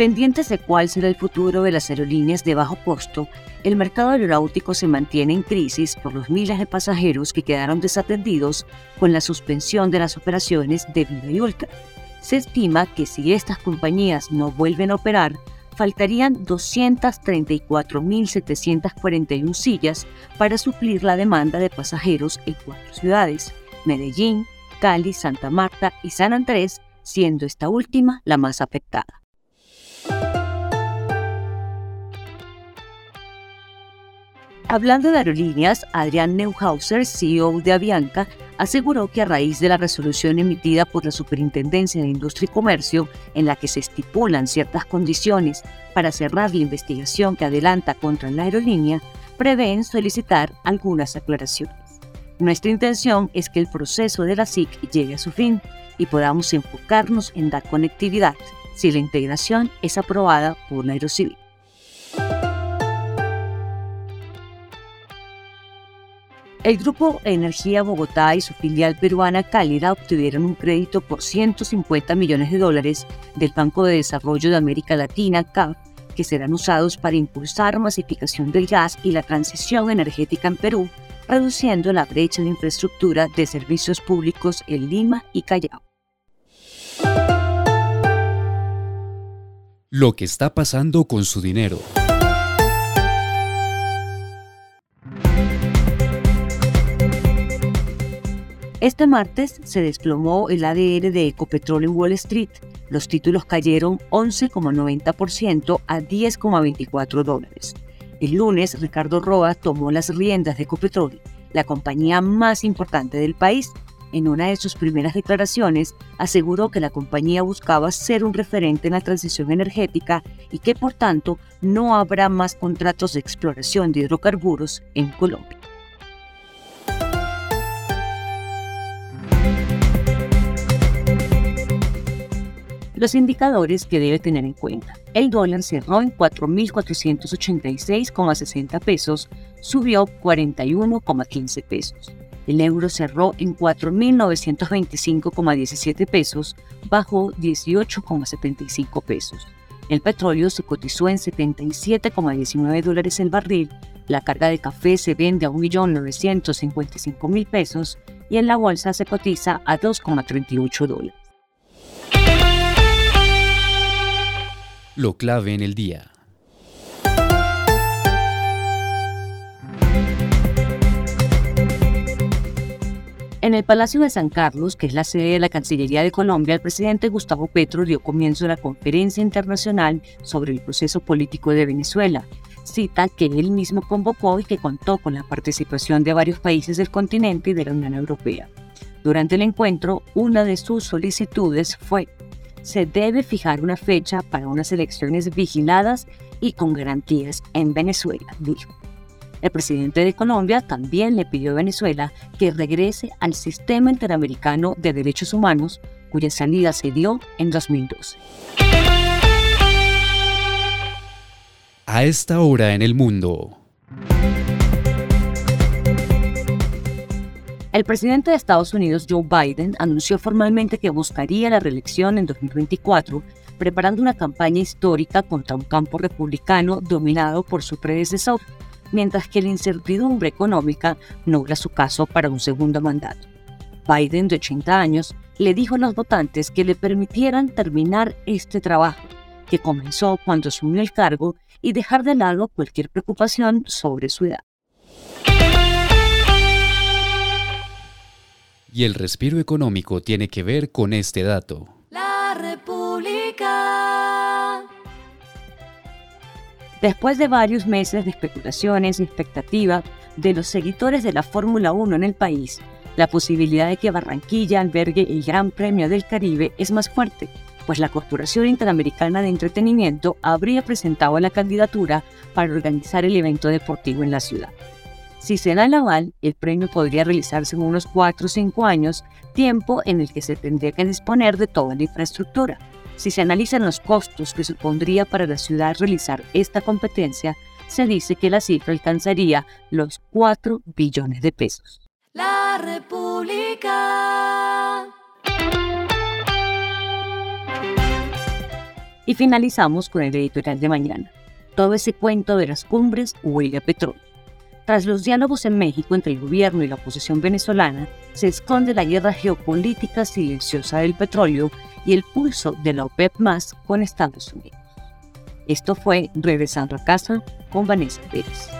Pendientes de cuál será el futuro de las aerolíneas de bajo costo, el mercado aeronáutico se mantiene en crisis por los miles de pasajeros que quedaron desatendidos con la suspensión de las operaciones de Viva y Ultra. Se estima que si estas compañías no vuelven a operar, faltarían 234.741 sillas para suplir la demanda de pasajeros en cuatro ciudades, Medellín, Cali, Santa Marta y San Andrés, siendo esta última la más afectada. Hablando de aerolíneas, Adrián Neuhauser, CEO de Avianca, aseguró que a raíz de la resolución emitida por la Superintendencia de Industria y Comercio, en la que se estipulan ciertas condiciones para cerrar la investigación que adelanta contra la aerolínea, prevén solicitar algunas aclaraciones. Nuestra intención es que el proceso de la SIC llegue a su fin y podamos enfocarnos en dar conectividad si la integración es aprobada por la Aerocivil. El Grupo Energía Bogotá y su filial peruana Cálida obtuvieron un crédito por 150 millones de dólares del Banco de Desarrollo de América Latina, CAF, que serán usados para impulsar masificación del gas y la transición energética en Perú, reduciendo la brecha de infraestructura de servicios públicos en Lima y Callao. Lo que está pasando con su dinero. Este martes se desplomó el ADR de Ecopetrol en Wall Street. Los títulos cayeron 11,90% a 10,24 dólares. El lunes, Ricardo Roa tomó las riendas de Ecopetrol, la compañía más importante del país. En una de sus primeras declaraciones, aseguró que la compañía buscaba ser un referente en la transición energética y que, por tanto, no habrá más contratos de exploración de hidrocarburos en Colombia. Los indicadores que debe tener en cuenta. El dólar cerró en 4.486,60 pesos, subió 41,15 pesos. El euro cerró en 4.925,17 pesos, bajó 18,75 pesos. El petróleo se cotizó en 77,19 dólares el barril, la carga de café se vende a 1.955.000 pesos y en la bolsa se cotiza a 2,38 dólares. Lo clave en el día. En el Palacio de San Carlos, que es la sede de la Cancillería de Colombia, el presidente Gustavo Petro dio comienzo a la conferencia internacional sobre el proceso político de Venezuela, cita que él mismo convocó y que contó con la participación de varios países del continente y de la Unión Europea. Durante el encuentro, una de sus solicitudes fue se debe fijar una fecha para unas elecciones vigiladas y con garantías en Venezuela, dijo. El presidente de Colombia también le pidió a Venezuela que regrese al sistema interamericano de derechos humanos, cuya salida se dio en 2012. A esta hora en el mundo. El presidente de Estados Unidos, Joe Biden, anunció formalmente que buscaría la reelección en 2024, preparando una campaña histórica contra un campo republicano dominado por su predecesor, mientras que la incertidumbre económica nubla su caso para un segundo mandato. Biden, de 80 años, le dijo a los votantes que le permitieran terminar este trabajo, que comenzó cuando asumió el cargo, y dejar de lado cualquier preocupación sobre su edad. Y el respiro económico tiene que ver con este dato. La República. Después de varios meses de especulaciones y expectativa de los seguidores de la Fórmula 1 en el país, la posibilidad de que Barranquilla albergue el Gran Premio del Caribe es más fuerte, pues la Corporación Interamericana de Entretenimiento habría presentado la candidatura para organizar el evento deportivo en la ciudad. Si se da el aval, el premio podría realizarse en unos 4 o 5 años, tiempo en el que se tendría que disponer de toda la infraestructura. Si se analizan los costos que supondría para la ciudad realizar esta competencia, se dice que la cifra alcanzaría los 4 billones de pesos. La República. Y finalizamos con el editorial de mañana. Todo ese cuento de las cumbres huele a petróleo. Tras los diálogos en México entre el gobierno y la oposición venezolana, se esconde la guerra geopolítica silenciosa del petróleo y el pulso de la OPEP más con Estados Unidos. Esto fue Regresando a casa con Vanessa Pérez.